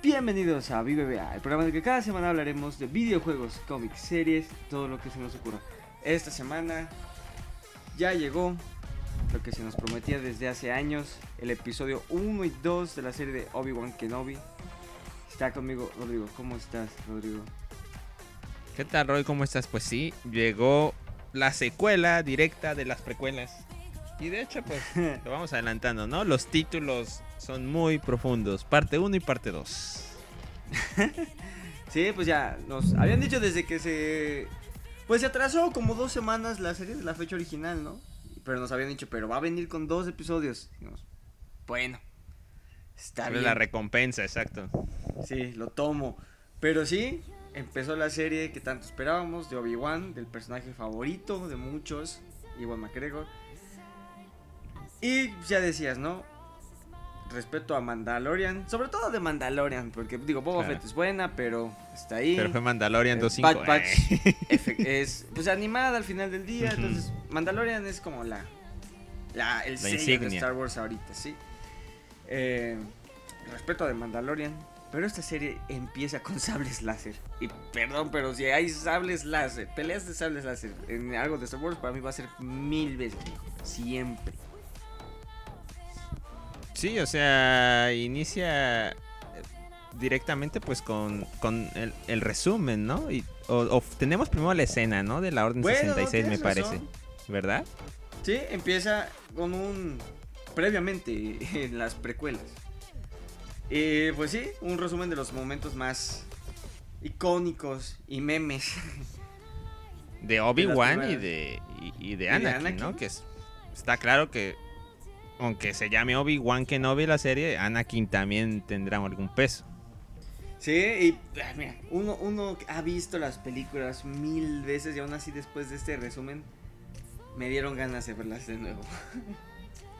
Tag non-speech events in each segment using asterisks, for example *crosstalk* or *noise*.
Bienvenidos a VBA, el programa en el que cada semana hablaremos de videojuegos, cómics, series, todo lo que se nos ocurra. Esta semana ya llegó lo que se nos prometía desde hace años, el episodio 1 y 2 de la serie de Obi-Wan Kenobi. Está conmigo Rodrigo, ¿cómo estás Rodrigo? ¿Qué tal Roy? ¿Cómo estás? Pues sí, llegó la secuela directa de las precuelas. Y de hecho, pues *laughs* lo vamos adelantando, ¿no? Los títulos son muy profundos, parte 1 y parte 2. *laughs* sí, pues ya nos habían dicho desde que se pues se atrasó como dos semanas la serie de la fecha original, ¿no? Pero nos habían dicho, pero va a venir con dos episodios. bueno, está bien. La recompensa, exacto. Sí, lo tomo. Pero sí, empezó la serie que tanto esperábamos de Obi-Wan, del personaje favorito de muchos, Iwan McGregor. Y ya decías, ¿no? respeto a Mandalorian, sobre todo de Mandalorian, porque digo, Boba Fett es buena, pero está ahí. Pero fue Mandalorian 2.5. Bad eh. es pues animada al final del día, entonces Mandalorian es como la, la el sello de Star Wars ahorita, ¿sí? Eh, respeto de Mandalorian, pero esta serie empieza con sables láser. Y perdón, pero si hay sables láser, peleas de sables láser en algo de Star Wars, para mí va a ser mil veces Siempre. Sí, o sea, inicia eh, directamente pues con, el, resumen, ¿no? Y, o, tenemos primero la escena, ¿no? De la Orden 66, me parece. ¿Verdad? Sí, empieza con un... previamente *laughs* en las precuelas. Y pues sí, un resumen de los momentos más icónicos y memes. De *laughs* Obi-Wan y de, y, de Anakin, ¿no? Que está claro que aunque se llame Obi-Wan Kenobi la serie, Anakin también tendrá algún peso. Sí, y ah, mira, uno, uno ha visto las películas mil veces y aún así después de este resumen me dieron ganas de verlas de nuevo. *laughs*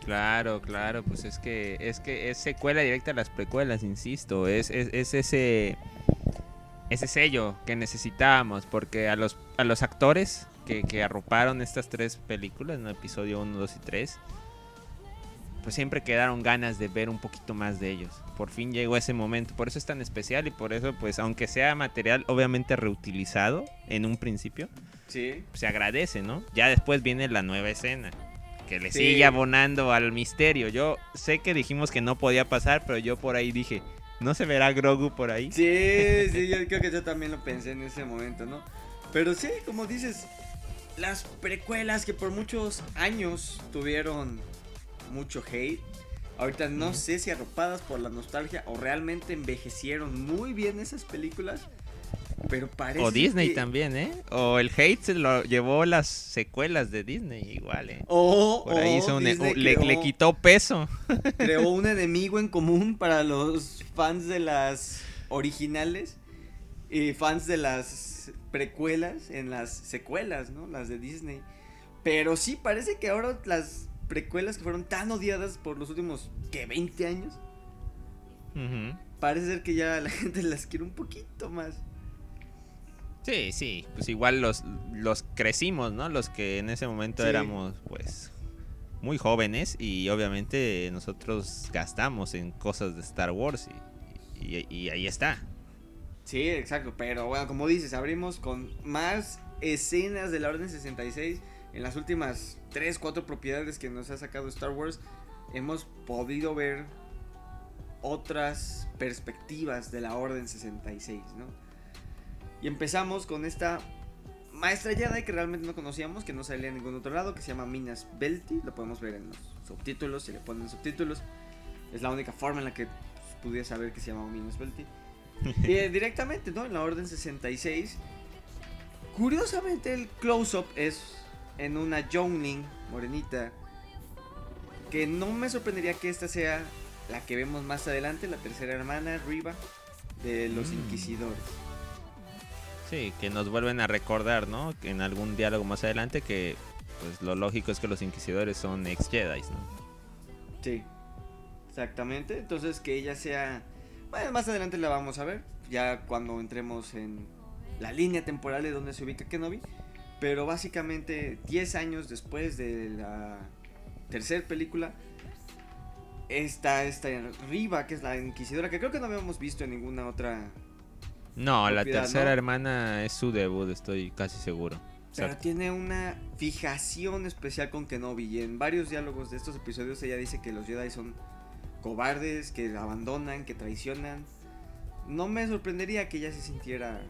Claro, claro, pues es que es que es secuela directa a las precuelas, insisto, es, es, ese ese sello que necesitábamos porque a los a los actores que, que arroparon estas tres películas, ¿no? episodio 1, 2 y 3, pues siempre quedaron ganas de ver un poquito más de ellos. Por fin llegó ese momento, por eso es tan especial y por eso, pues, aunque sea material obviamente reutilizado en un principio, sí. se agradece, ¿no? Ya después viene la nueva escena, que le sigue abonando al misterio. Yo sé que dijimos que no podía pasar, pero yo por ahí dije, ¿no se verá Grogu por ahí? Sí, *laughs* sí, yo creo que yo también lo pensé en ese momento, ¿no? Pero sí, como dices, las precuelas que por muchos años tuvieron mucho hate. Ahorita no sé si arropadas por la nostalgia o realmente envejecieron muy bien esas películas. Pero parece. O Disney también, ¿eh? O el hate se lo llevó las secuelas de Disney, igual, ¿eh? O, Por ahí le, quitó peso. *laughs* Creó un enemigo en común para los fans de las originales y fans de las precuelas en las secuelas, ¿no? Las de Disney. Pero sí, parece que ahora las precuelas que fueron tan odiadas por los últimos, ¿qué? ¿20 años? Parece ser que ya la *laughs* gente las quiere un poquito más. Sí, sí, pues igual los, los crecimos, ¿no? Los que en ese momento éramos, pues, muy jóvenes y obviamente nosotros gastamos en cosas de Star Wars y, y ahí está. Sí, exacto, pero bueno, como dices, abrimos con más escenas de la Orden 66 en las últimas 3, 4 propiedades que nos ha sacado Star Wars, hemos podido ver otras perspectivas de la Orden 66, ¿no? Y empezamos con esta maestra Jedi que realmente no conocíamos, que no salía en ningún otro lado, que se llama Minas Belty, lo podemos ver en los subtítulos, si le ponen subtítulos, es la única forma en la que pues, pudiera saber que se llama Minas Belty. *laughs* y eh, directamente, ¿no? En la Orden 66. Curiosamente el close-up es en una Youngling morenita. Que no me sorprendería que esta sea la que vemos más adelante, la tercera hermana, Riva, de los mm. Inquisidores. Sí, que nos vuelven a recordar, ¿no? En algún diálogo más adelante que pues lo lógico es que los Inquisidores son ex Jedi, ¿no? Sí, exactamente. Entonces que ella sea... Bueno, más adelante la vamos a ver, ya cuando entremos en la línea temporal de donde se ubica Kenobi. Pero básicamente 10 años después de la tercera película, está esta Riva, que es la inquisidora, que creo que no habíamos visto en ninguna otra. No, la tercera ¿no? hermana es su debut, estoy casi seguro. Pero Exacto. tiene una fijación especial con Kenobi. Y en varios diálogos de estos episodios ella dice que los Jedi son cobardes, que abandonan, que traicionan. No me sorprendería que ella se sintiera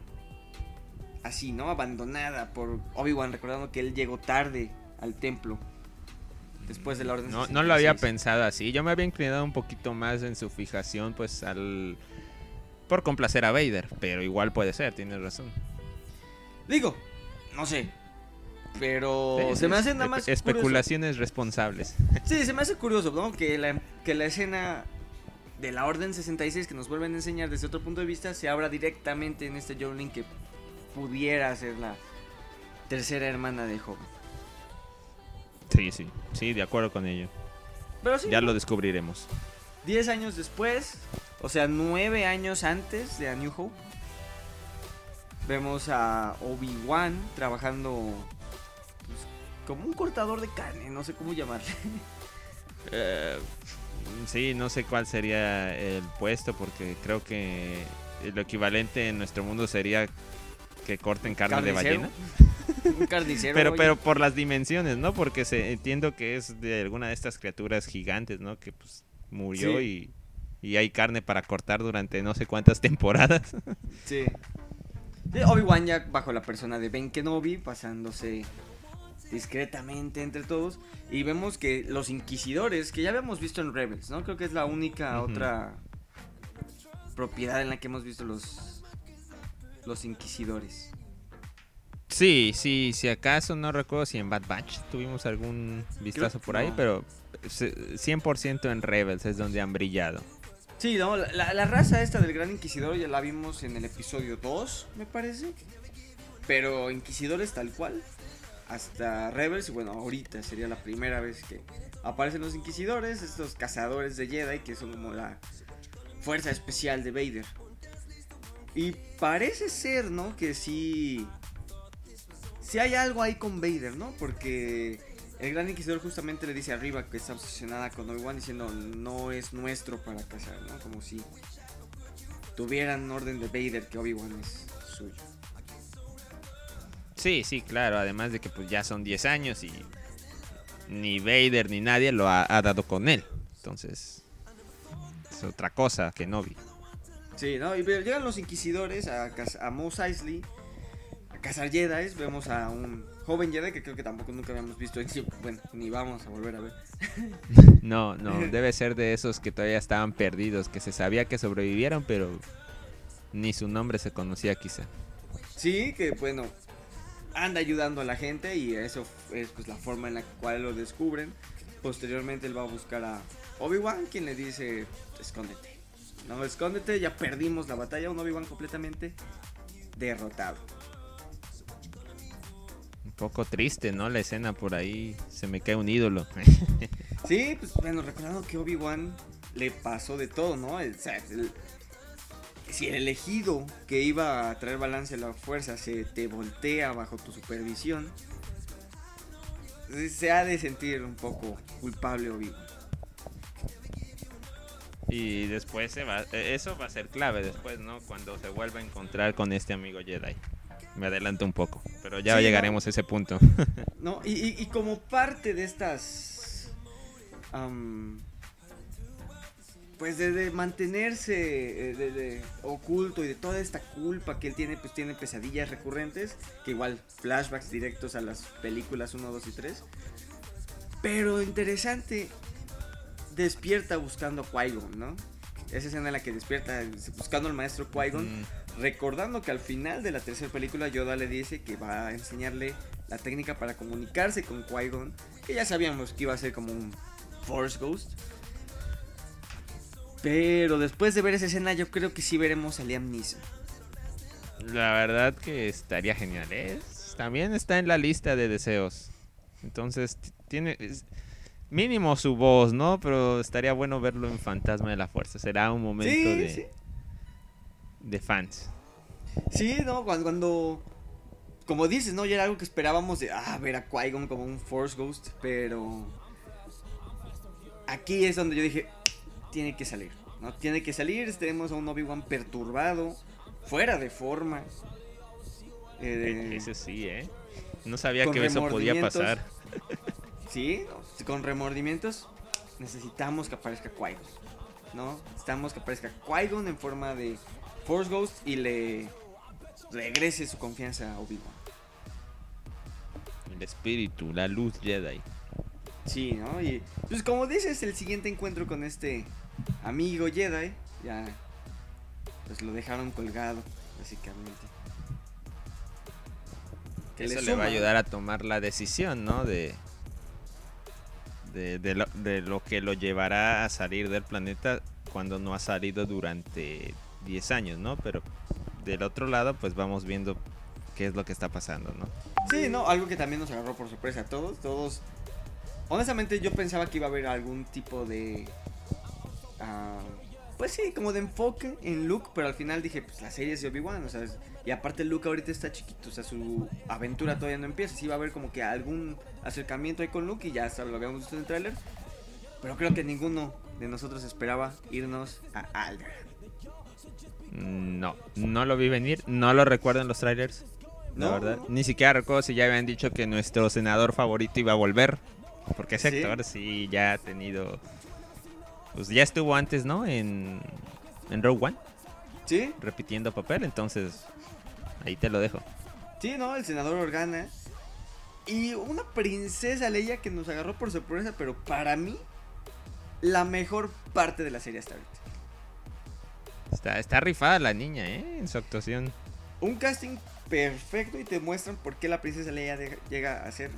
así, ¿no? Abandonada por Obi-Wan, recordando que él llegó tarde al templo. Después de la orden No, no lo había 66. pensado así. Yo me había inclinado un poquito más en su fijación, pues al. por complacer a Vader. Pero igual puede ser, tienes razón. Digo, no sé. Pero Sí, se me hace nada más curioso. Especulaciones responsables. Sí, se me hace curioso, ¿no? Que la, que la escena de la Orden 66 que nos vuelven a enseñar desde otro punto de vista se abra directamente en este Jolene que pudiera ser la tercera hermana de Joven. Sí, sí. Sí, de acuerdo con ello. Pero sí, Ya lo descubriremos. 10 años después, o sea, 9 años antes de A New Hope, vemos a Obi-Wan trabajando pues, como un cortador de carne, no sé cómo llamarle. *laughs* Eh, sí, no sé cuál sería el puesto porque creo que lo equivalente en nuestro mundo sería que corten carne de ballena. *laughs* un carnicero. Pero, oye. pero por las dimensiones, ¿no? Porque se, entiendo que es de alguna de estas criaturas gigantes, ¿no? Que pues murió y, y hay carne para cortar durante no sé cuántas *laughs* temporadas. Sí. Obi-Wan ya bajo la persona de Ben Kenobi, pasándose discretamente entre todos. Y vemos que los inquisidores, que ya habíamos visto en Rebels, ¿no? Creo que es la única otra propiedad en la que hemos visto los, los inquisidores. Sí, sí, si acaso no recuerdo si en Bad Batch tuvimos algún vistazo por ahí, no. pero se- 100% en Rebels es donde han brillado. Sí, ¿no? La, la- la raza esta del Gran Inquisidor ya la vimos en el episodio 2, me parece. Pero inquisidores tal cual. Hasta Rebels, y bueno, ahorita sería la primera vez que aparecen los inquisidores, estos cazadores de Jedi que son como la fuerza especial de Vader. Y parece ser, ¿no? Que sí. Sí hay algo ahí con Vader, ¿no? Porque el gran inquisidor justamente le dice arriba que está obsesionada con Obi-Wan diciendo no es nuestro para cazar, ¿no? Como si tuvieran orden de Vader que Obi-Wan es suyo. Sí, sí, claro, además de que pues ya son 10 años y ni Vader ni nadie lo ha, ha dado con él. Entonces, es otra cosa que no vi. Sí, ¿no? Y ve- llegan los inquisidores a, a Mos Eisley a cazar Jedi. Vemos a un joven Jedi que creo que tampoco nunca habíamos visto. Bueno, ni vamos a volver a ver. *laughs* No, no, debe ser de esos que todavía estaban perdidos, que se sabía que sobrevivieron, pero ni su nombre se conocía quizá. Sí, que bueno, anda ayudando a la gente y eso es pues la forma en la cual lo descubren. Posteriormente él va a buscar a Obi-Wan, quien le dice, escóndete. No, escóndete, ya perdimos la batalla, un Obi-Wan completamente derrotado. Un poco triste, ¿no? La escena por ahí, se me cae un ídolo. *laughs* Sí, pues bueno, recordando que Obi-Wan le pasó de todo, ¿no? El- el- si el elegido que iba a traer balance a la fuerza se te voltea bajo tu supervisión, se ha de sentir un poco culpable Obi-Wan. Y después se va, eh, eso va a ser clave después, ¿no? Cuando se vuelva a encontrar con este amigo Jedi. Me adelanto un poco, pero ya Sí, llegaremos a ese punto. *laughs* ¿No? Y, y- y como parte de estas. pues de, de mantenerse eh, de, de oculto y de toda esta culpa que él tiene, pues tiene pesadillas recurrentes, que igual flashbacks directos a las películas 1, 2 y 3. Pero interesante, despierta buscando a Qui-Gon, ¿no? Esa escena en la que despierta buscando al maestro Qui-Gon. Mm, Recordando que al final de la tercera película Yoda le dice que va a enseñarle la técnica para comunicarse con Qui-Gon, que ya sabíamos que iba a ser como un Force Ghost. Pero después de ver esa escena yo creo que sí veremos a Liam Neeson. La verdad que estaría genial. ¿eh? También está en la lista de deseos. Entonces, tiene es- mínimo su voz, ¿no? Pero estaría bueno verlo en Fantasma de la Fuerza. Será un momento Sí, de, sí. de fans. Sí, ¿no? Cuando, cuando- Como dices, ¿no? Ya era algo que esperábamos de... Ah, ver a Qui-Gon como un Force Ghost, pero... Aquí es donde yo dije... tiene que salir, ¿no? Tiene que salir, tenemos a un Obi-Wan perturbado, fuera de forma. Eh, Ese sí, ¿eh? No sabía que eso podía pasar. Sí, con remordimientos necesitamos que aparezca qui ¿no? Necesitamos que aparezca qui en forma de Force Ghost y le regrese su confianza a Obi-Wan. El espíritu, la luz Jedi. Sí, ¿no? Y pues como dices, el siguiente encuentro con este amigo Jedi, ya pues lo dejaron colgado, básicamente. Eso le, va a ayudar a tomar la decisión, ¿no? De, de, lo, de lo que lo llevará a salir del planeta cuando no ha salido durante 10 años, ¿no? Pero del otro lado, pues vamos viendo qué es lo que está pasando, ¿no? Sí, no, algo que también nos agarró por sorpresa a todos, todos honestamente yo pensaba que iba a haber algún tipo de... Uh, pues sí, como de enfoque en Luke, pero al final dije, pues la serie es de Obi-Wan, o sea, y aparte Luke ahorita está chiquito, o sea, su aventura todavía no empieza, sí va a haber como que algún acercamiento ahí con Luke y ya lo habíamos visto en el tráiler, pero creo que ninguno de nosotros esperaba irnos a Alderaan. No, no lo vi venir, no lo recuerdo en los trailers. La verdad, ni siquiera recuerdo si ya habían dicho que nuestro senador favorito iba a volver. Porque ese actor sí ya ha tenido. Pues ya estuvo antes, ¿no? En, en Rogue One. Sí. Repitiendo papel, entonces. Ahí te lo dejo. Sí, ¿no? El senador Organa. Y una princesa Leia que nos agarró por sorpresa, pero para mí, la mejor parte de la serie hasta ahorita. Está, está rifada la niña, ¿eh? En su actuación. Un casting perfecto y te muestran por qué la princesa Leia llega a ser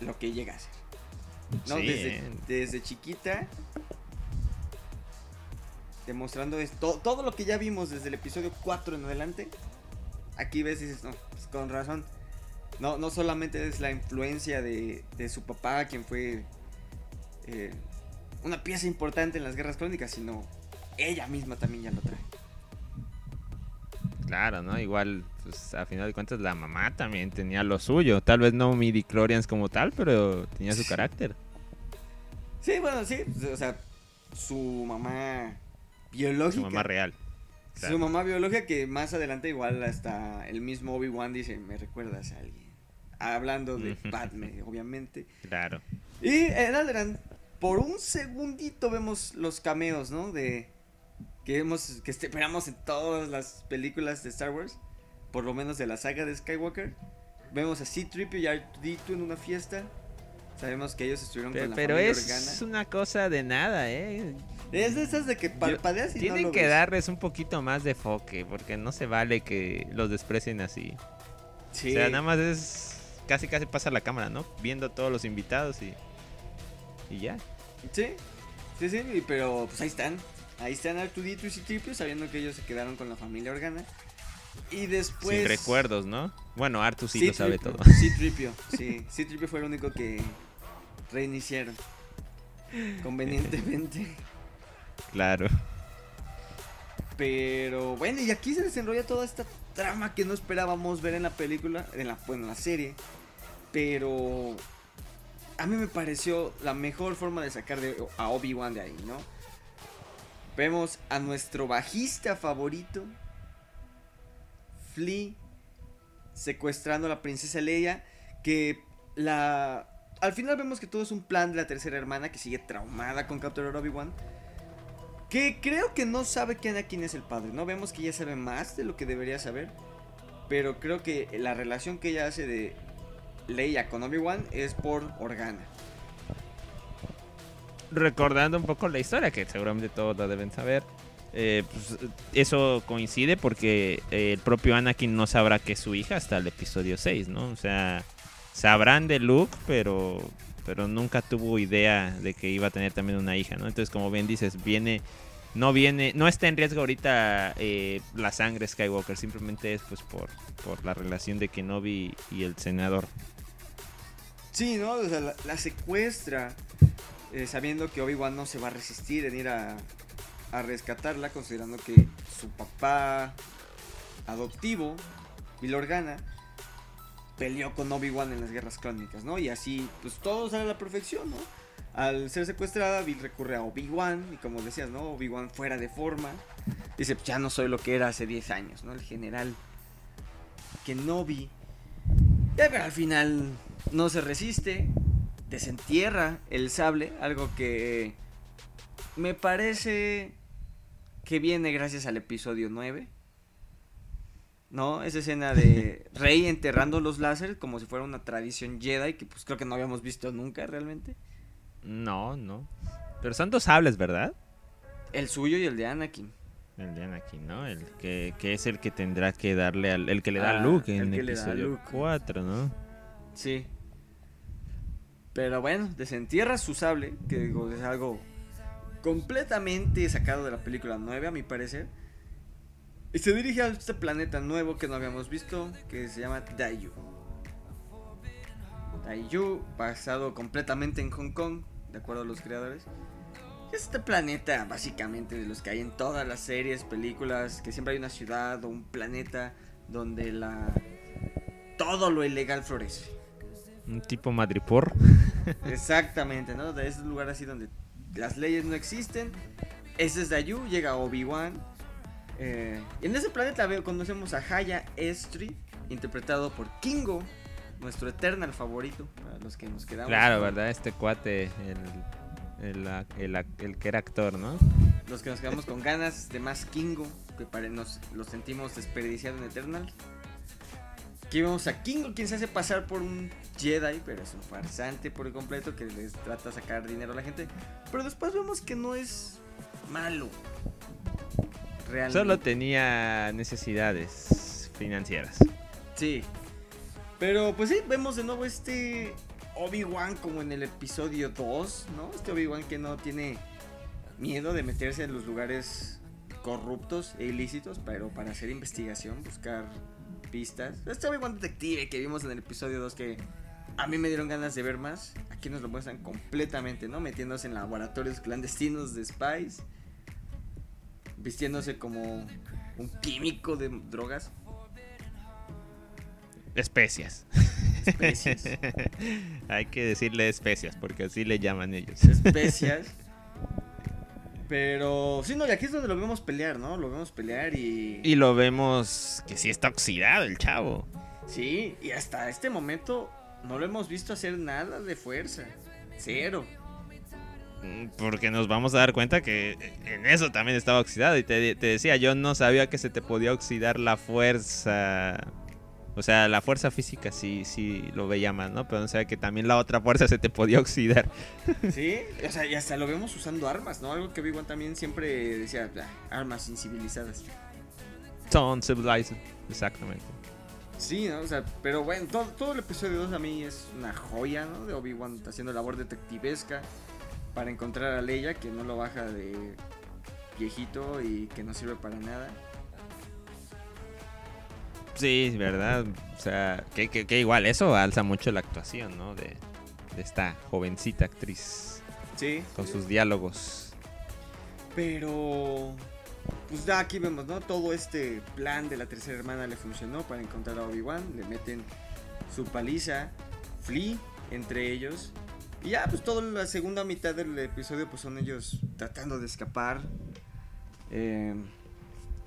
lo que llega a ser. ¿no? Desde, chiquita. Demostrando esto, todo lo que ya vimos desde el episodio 4 en adelante. Aquí ves y dices, no, pues con razón. No, no solamente es la influencia de, su papá, quien fue eh, una pieza importante en las guerras crónicas, sino ella misma también ya lo trae. Claro, ¿no? Igual, pues a final de cuentas la mamá también tenía lo suyo. Tal vez no midi chlorians como tal, pero tenía su carácter. Sí, bueno, sí. O sea, su mamá biológica. Su mamá real. Su mamá biológica que más adelante igual hasta el mismo Obi-Wan dice, me recuerdas a alguien. Hablando de Padme, *laughs* obviamente. Claro. Y en Alderaan, por un segundito vemos los cameos, ¿no? De que hemos que esperamos en todas las películas de Star Wars, por lo menos de la saga de Skywalker. Vemos a C-3PO y r en una fiesta. Sabemos que ellos estuvieron pero, con la Pero es una cosa de nada, ¿eh? Es de esas de que parpadeas y Tienen que darles un poquito más de foque, porque no se vale que los desprecien así. Sí. O sea, nada más es. Casi, casi pasa la cámara, ¿no? Viendo a todos los invitados y. Y ya. Sí, sí, sí, pero pues ahí están. Ahí están Artudito y Citripio, sabiendo que ellos se quedaron con la familia Organa. Y después. Sin recuerdos, ¿no? Bueno, Artu sí lo sabe todo. Citripio, sí. *laughs* Citripio fue el único que reiniciaron. Convenientemente. *laughs* Claro. Pero bueno, y aquí se desenrolla toda esta trama que no esperábamos ver en la película, en la, bueno, en la serie. Pero a mí me pareció la mejor forma de sacar de, a Obi-Wan de ahí, ¿no? Vemos a nuestro bajista favorito, Flea, secuestrando a la princesa Leia, que la al final vemos que todo es un plan de la tercera hermana que sigue traumada con capturar a Obi-Wan. Que creo que no sabe que Anakin es el padre, ¿no? Vemos que ella sabe más de lo que debería saber. Pero creo que la relación que ella hace de Leia con Obi-Wan es por Organa. Recordando un poco la historia, que seguramente todos la deben saber. Eh, pues, eso coincide porque el propio Anakin no sabrá que es su hija hasta el episodio 6, ¿no? O sea, sabrán de Luke, pero, pero nunca tuvo idea de que iba a tener también una hija, ¿no? Entonces, como bien dices, viene, no viene, no está en riesgo ahorita eh, la sangre Skywalker, simplemente es pues por, por la relación de Kenobi y el senador. Sí, ¿no? O sea, la, secuestra eh, sabiendo que Obi-Wan no se va a resistir en ir a, a rescatarla, considerando que su papá adoptivo, Bill Organa, peleó con Obi-Wan en las guerras clónicas, ¿no? Y así, pues todo sale a la perfección, ¿no? Al ser secuestrada, Bill recurre a Obi-Wan. Y como decías, ¿no? Obi-Wan fuera de forma. Dice, ya no soy lo que era hace 10 años, ¿no? El general Kenobi. Ya, pero al final no se resiste. Desentierra el sable. Algo que me parece que viene gracias al episodio 9. ¿No? Esa escena de *laughs* Rey enterrando los láseres como si fuera una tradición Jedi que pues creo que no habíamos visto nunca realmente. No, no. Pero son dos sables, ¿verdad? El suyo y el de Anakin. El de Anakin, ¿no? El que, que es el que tendrá que darle al... El que le da Ah, a Luke el en que el le da a episodio Luke. 4, ¿no? Sí. Pero bueno, desentierra su sable, que digo, es algo completamente sacado de la película 9 a mi parecer. Y se dirige a este planeta nuevo que no habíamos visto, que se llama Daiju. Daiju, basado completamente en Hong Kong, de acuerdo a los creadores. Es este planeta básicamente de los que hay en todas las series, películas, que siempre hay una ciudad o un planeta donde la todo lo ilegal florece. Un tipo madripor. *laughs* Exactamente, ¿no? De ese lugar así donde las leyes no existen. Ese es Dayu, llega Obi-Wan. Eh, y en ese planeta conocemos a Haya Estri, interpretado por Kingo, nuestro Eternal favorito, para los que nos quedamos. Claro, con- ¿verdad? Este cuate, el, el, el el que era actor, ¿no? Los que nos quedamos con ganas de más Kingo, que pare- nos lo sentimos desperdiciado en Eternal. Aquí vemos a Kingo, quien se hace pasar por un Jedi, pero es un farsante por completo que les trata de sacar dinero a la gente. Pero después vemos que no es malo. Realmente. Solo tenía necesidades financieras. Sí. Pero pues sí, vemos de nuevo este Obi-Wan como en el episodio 2, ¿no? Este Obi-Wan que no tiene miedo de meterse en los lugares corruptos e ilícitos, pero para hacer investigación, buscar pistas. Este Obi-Wan detective que vimos en el episodio 2 que a mí me dieron ganas de ver más. Aquí nos lo muestran completamente, ¿no? Metiéndose en laboratorios clandestinos de spies. Vistiéndose como un químico de drogas. Especias. Especies. *laughs* Hay que decirle especias, porque así le llaman ellos. especias. Pero sí, no, y aquí es donde lo vemos pelear, ¿no? Lo vemos pelear y... Y lo vemos que sí está oxidado el chavo. Sí, y hasta este momento no lo hemos visto hacer nada de fuerza. Cero. Mm, Porque nos vamos a dar cuenta que en eso también estaba oxidado. Y te, te decía, yo no sabía que se te podía oxidar la fuerza. O sea, la fuerza física sí, sí lo veía más, ¿no? Pero no sabía que también la otra fuerza se te podía oxidar. *laughs* Sí, o sea, y hasta lo vemos usando armas, ¿no? Algo que Big también siempre decía, "Ah, armas incivilizadas. Son civilized. Exactamente. Sí, ¿no? O sea, pero bueno, todo, todo el episodio 2 a mí es una joya, ¿no? De Obi-Wan haciendo labor detectivesca para encontrar a Leia, que no lo baja de viejito y que no sirve para nada. Sí, ¿verdad? O sea, que, que- que igual eso alza mucho la actuación, ¿no? De, de esta jovencita actriz Sí. con sus diálogos. Pero, pues ya aquí vemos, ¿no? Todo este plan de la tercera hermana le funcionó para encontrar a Obi-Wan. Le meten su paliza, Flea entre ellos. Y ya, pues toda la segunda mitad del episodio, pues son ellos tratando de escapar. Eh,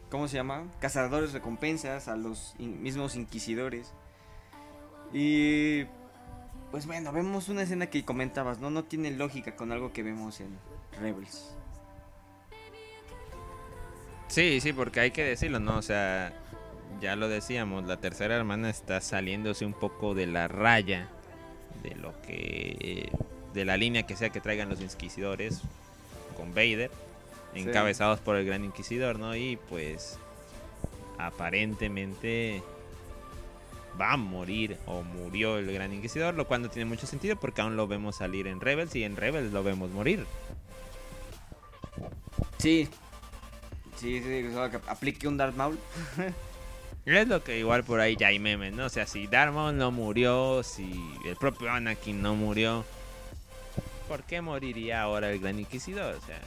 ¿Cómo se llama? Cazadores recompensas a los mismos inquisidores. Y pues bueno, vemos una escena que comentabas, ¿no? No tiene lógica con algo que vemos en Rebels. Sí, sí, porque hay que decirlo, ¿no? O sea, ya lo decíamos, la tercera hermana está saliéndose un poco de la raya de lo que. de la línea que sea que traigan los inquisidores con Vader, Sí. encabezados por el gran inquisidor, ¿no? Y pues. aparentemente. va a morir o murió el gran inquisidor, lo cual no tiene mucho sentido porque aún lo vemos salir en Rebels y en Rebels lo vemos morir. Sí. Sí, sí, solo que aplique un Darth Maul. *laughs* Es lo que igual por ahí ya hay memes, ¿no? O sea, si Darth Maul no murió, si el propio Anakin no murió, ¿por qué moriría ahora el Gran Inquisidor? O sea,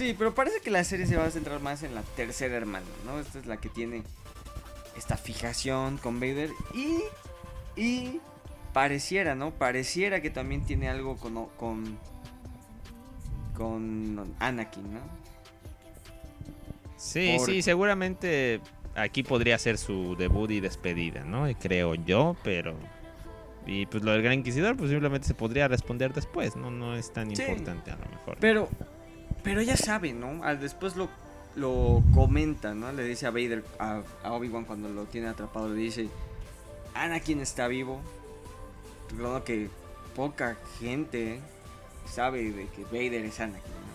Sí, pero parece que la serie se va a centrar más en la tercera hermana, ¿no? Esta es la que tiene esta fijación con Vader y y pareciera, ¿no? Pareciera que también tiene algo con, con con Anakin, ¿no? Sí, Por- sí, seguramente aquí podría ser su debut y despedida, ¿no? Creo yo, pero... Y pues lo del Gran Inquisidor, pues simplemente se podría responder después, ¿no? No es tan Sí. importante a lo mejor. Pero, pero ella sabe, ¿no? Después lo, lo comenta, ¿no? Le dice a Vader, a, Obi-Wan cuando lo tiene atrapado, le dice, Anakin está vivo. Recordando que poca gente sabe de que Vader es Anakin, ¿no?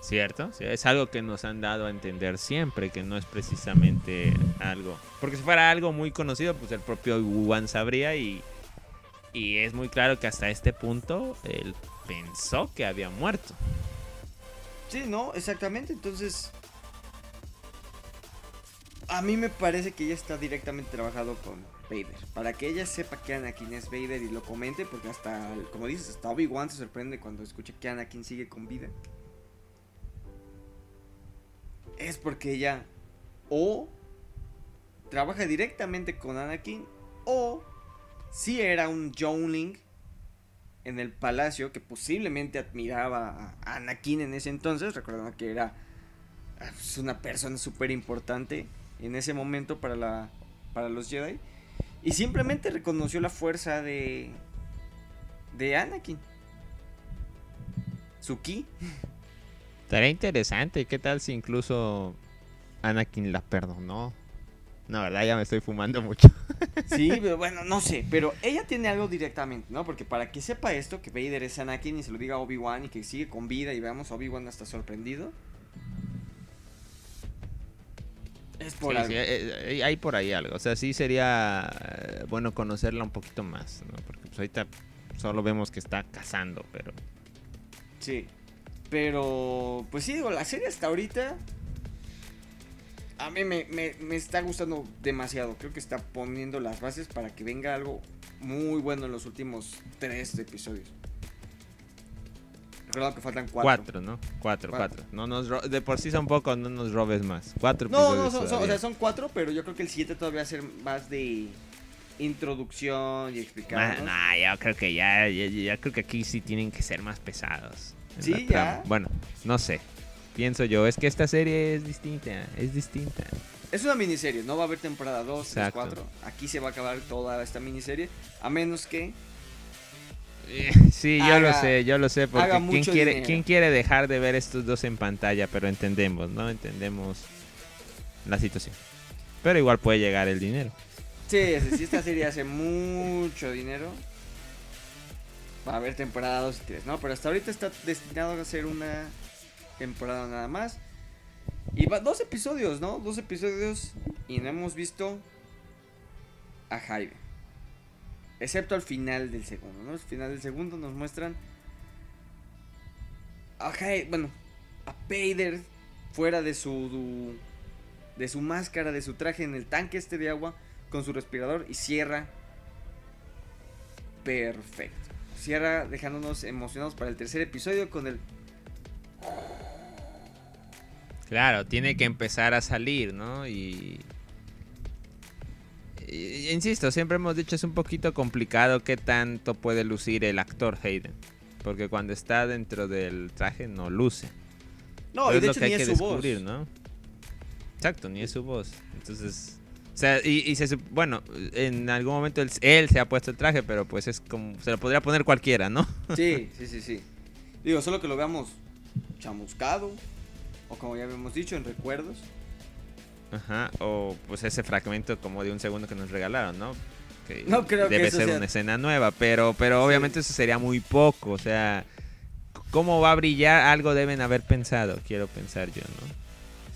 ¿Cierto? Sí, es algo que nos han dado a entender siempre, que no es precisamente algo. Porque si fuera algo muy conocido, pues el propio Obi-Wan sabría y, y es muy claro que hasta este punto él pensó que había muerto. Sí, no, exactamente. Entonces, a mí me parece que ella está directamente trabajado con Vader. Para que ella sepa que Anakin es Vader y lo comente, porque hasta, como dices, hasta Obi-Wan se sorprende cuando escucha que Anakin sigue con vida. Es porque ella o trabaja directamente con Anakin o si era un Jownling en el palacio que posiblemente admiraba a Anakin en ese entonces, recordando que era una persona súper importante en ese momento para, la, para los Jedi, y simplemente reconoció la fuerza de, de Anakin. Su ki. Interesante, ¿qué tal si incluso Anakin la perdonó? No, verdad, ya me estoy fumando mucho. Sí, pero bueno, no sé, pero ella tiene algo directamente, ¿no? Porque para que sepa esto, que Vader es Anakin y se lo diga a Obi-Wan y que sigue con vida y veamos a Obi-Wan hasta sorprendido. Es por Sí, algo. sí, eh, eh, hay por ahí algo. O sea, sí sería eh, bueno conocerla un poquito más, ¿no? Porque pues, ahorita solo vemos que está cazando, pero... Sí. Pero, pues sí, digo, la serie hasta ahorita. A mí me, me- me está gustando demasiado. Creo que está poniendo las bases para que venga algo muy bueno en los últimos tres episodios. Recuerdo que faltan cuatro. Cuatro, ¿no? Cuatro, Cuatro. cuatro. No nos ro- de por sí son pocos, no nos robes más. Cuatro No, no, son, son- o sea, son cuatro, pero yo creo que el siguiente todavía va a ser más de introducción y explicar. nah, yo creo que ya, ya, ya creo que aquí sí tienen que ser más pesados. Sí, ya. Bueno, no sé. Pienso yo, es que esta serie es distinta, es distinta. Es una miniserie, no va a haber temporada 2, 3, Exacto. 4. Aquí se va a acabar toda esta miniserie. A menos que Sí, yo Haga- lo sé, yo lo sé, porque ¿quién quiere, dinero. ¿quién quiere dejar de ver estos dos en pantalla? Pero entendemos, ¿no? Entendemos la situación. Pero igual puede llegar el dinero. Sí, sí, si esta serie hace mucho dinero, va a haber temporada 2 y 3, ¿no? Pero hasta ahorita está destinado a ser una temporada nada más. Y va dos episodios, ¿no? Dos episodios y no hemos visto a Jaime. Excepto al final del segundo, ¿no? Al final del segundo nos muestran a Jaime, bueno, a Vader fuera de su de su máscara, de su traje en el tanque este de agua con su respirador y cierra perfecto. Cierra dejándonos emocionados para el tercer episodio con el Claro, tiene que empezar a salir, ¿no? Y... y- insisto, siempre hemos dicho es un poquito complicado qué tanto puede lucir el actor Hayden. Porque cuando está dentro del traje no luce. No, y es de lo hecho que hay que es voz. descubrir, ¿no? Exacto, ni es su voz. Entonces, o sea, y, y se bueno, en algún momento él, él se ha puesto el traje, pero pues es como, se lo podría poner cualquiera, ¿no? Sí, *laughs* sí, sí, sí. Digo, solo que lo veamos chamuscado o como ya habíamos dicho en recuerdos. Ajá, o pues ese fragmento como de un segundo que nos regalaron, ¿no? Que No creo que debe ser sea- una escena nueva, pero, pero Sí. obviamente eso sería muy poco, o sea, ¿cómo va a brillar? Algo deben haber pensado, quiero pensar yo, ¿no?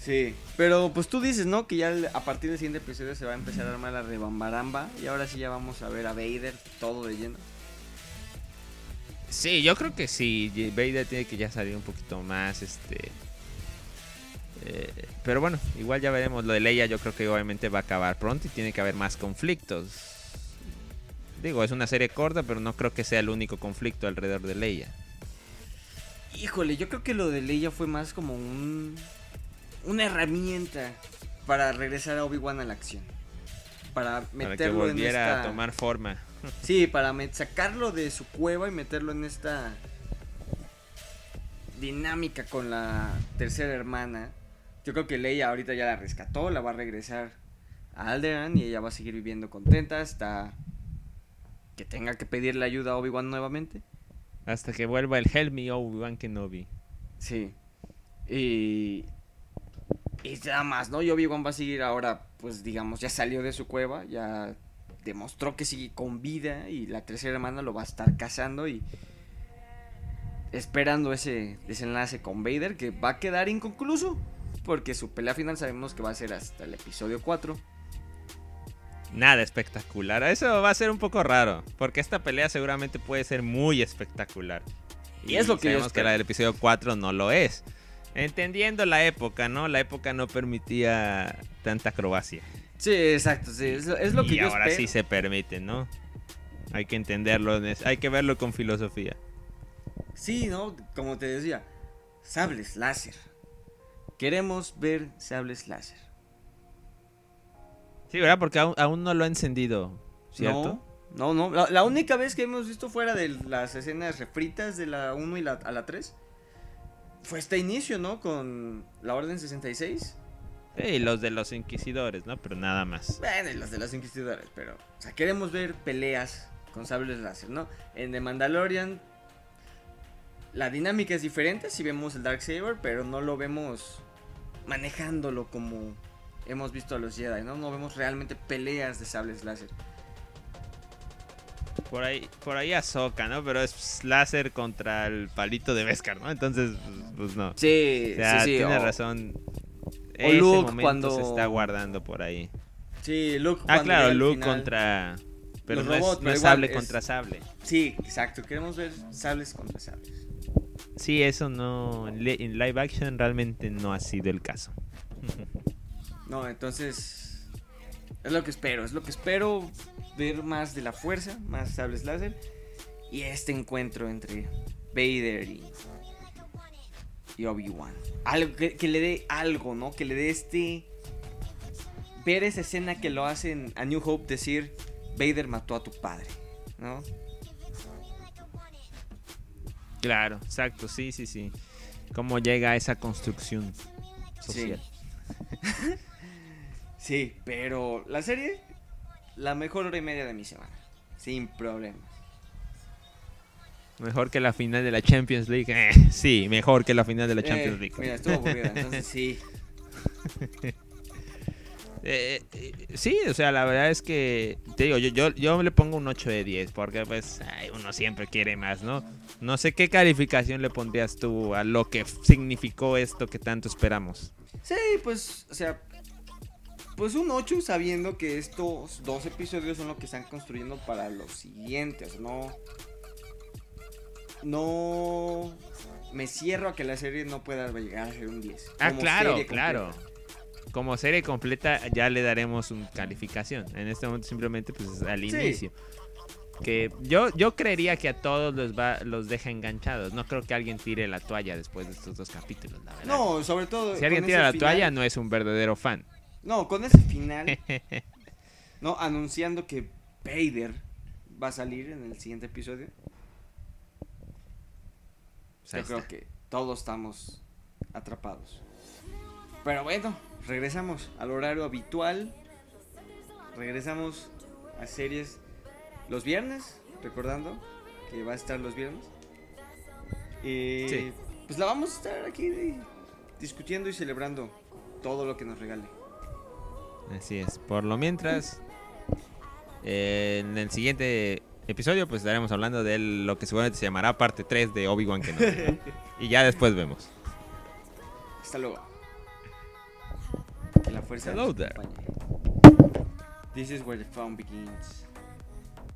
Sí, pero pues tú dices, ¿no? Que ya a partir del siguiente episodio se va a empezar a armar la rebambaramba y ahora sí ya vamos a ver a Vader todo de lleno. Sí, yo creo que sí. Vader tiene que ya salir un poquito más, este. Eh, pero bueno, igual ya veremos. Lo de Leia yo creo que obviamente va a acabar pronto y tiene que haber más conflictos. Digo, es una serie corta, pero no creo que sea el único conflicto alrededor de Leia. Híjole, yo creo que lo de Leia fue más como un una herramienta para regresar a Obi-Wan a la acción. Para Para que meterlo en volviera esta a tomar forma. *laughs* Sí, para sacarlo de su cueva y meterlo en esta dinámica con la tercera hermana. Yo creo que Leia ahorita ya la rescató, la va a regresar a Alderaan y ella va a seguir viviendo contenta hasta que tenga que pedirle ayuda a Obi-Wan nuevamente. Hasta que vuelva el Helm y Obi-Wan Kenobi. Sí. Y. Y nada más, ¿no? Y Obi-Wan va a seguir ahora, pues digamos, ya salió de su cueva, ya demostró que sigue con vida y la tercera hermana lo va a estar cazando y esperando ese desenlace con Vader que va a quedar inconcluso porque su pelea final sabemos que va a ser hasta el episodio 4. Nada espectacular. Eso va a ser un poco raro. Porque esta pelea seguramente puede ser muy espectacular. Y, es lo que sabemos que la del episodio 4 no lo es. Entendiendo la época, ¿no? La época no permitía tanta acrobacia. Sí, exacto. Sí. Es, lo, es lo que y yo ahora espero. sí se permite, ¿no? Hay que entenderlo, hay que verlo con filosofía. Sí, ¿no? Como te decía, sables láser. Queremos ver sables láser. Sí, ¿verdad? Porque aún, aún no lo ha encendido, ¿cierto? No, no, no. La, la única vez que hemos visto fuera de las escenas refritas de la 1 y la, a la 3 fue este inicio, ¿no? Con la Orden 66. Sí, los de los inquisidores, ¿no? Pero nada más. Bueno, y los de los inquisidores, pero. O sea, queremos ver peleas con sables láser, ¿no? En The Mandalorian. La dinámica es diferente si vemos el Dark Saber, pero no lo vemos manejándolo como hemos visto a los Jedi, ¿no? No vemos realmente peleas de sables láser. Por ahí, por ahí Ahsoka, ¿no? Pero es láser contra el palito de Beskar, ¿no? Entonces, pues, pues no. Sí, O sea, sí, sí. tiene o- razón. o Ese Luke momento cuando- se está guardando por ahí. Sí, Luke. Ah, claro, Luke final- contra. Pero Los no es, robots, no pero es sable es- contra sable. Sí, exacto. Queremos ver sables contra sables. Sí, eso no. En li- en live action realmente no ha sido el caso. *laughs* No, entonces. Es lo que espero. Es lo que espero ver más de la fuerza, más sables láser. Y este encuentro entre Vader y, y Obi-Wan. Algo que, que le dé algo, ¿no? Que le dé este. Ver esa escena que lo hacen a New Hope decir: Vader mató a tu padre, ¿no? Claro, exacto, sí, sí, sí. Cómo llega a esa construcción social. *laughs* Sí, pero la serie, la mejor hora y media de mi semana. Sin problemas. Mejor que la final de la Champions League. Eh, sí, mejor que la final de la Champions Eh, League. Mira, estuvo aburrida, entonces *laughs* sí. Eh, eh, sí, o sea, la verdad es que, te digo, yo, yo, yo le pongo un 8 de 10, porque pues ay, uno siempre quiere más, ¿no? No sé qué calificación le pondrías tú a lo que significó esto que tanto esperamos. Sí, pues, o sea, pues un 8 sabiendo que estos dos episodios son lo que están construyendo para los siguientes, no no me cierro a que la serie no pueda llegar a ser un 10. Ah, claro, claro. Como serie completa ya le daremos una calificación. En este momento simplemente pues al Sí. inicio. Que yo, yo creería que a todos los va, los deja enganchados. No creo que alguien tire la toalla después de estos dos capítulos, la verdad. No, sobre todo si alguien tira la final- toalla no es un verdadero fan. No, con ese final, *laughs* no anunciando que Vader va a salir en el siguiente episodio. Pues Yo creo está. que todos estamos atrapados. Pero bueno, regresamos al horario habitual. Regresamos a series los viernes, recordando que va a estar los viernes. Y Sí. pues la vamos a estar aquí discutiendo y celebrando todo lo que nos regale. Así es. Por lo mientras, eh, en el siguiente episodio, pues estaremos hablando de lo que seguramente se llamará parte 3 de Obi-Wan Kenobi. ¿no? *laughs* y ya después vemos. Hasta luego. Fuerza Hello there. This is where the fun begins.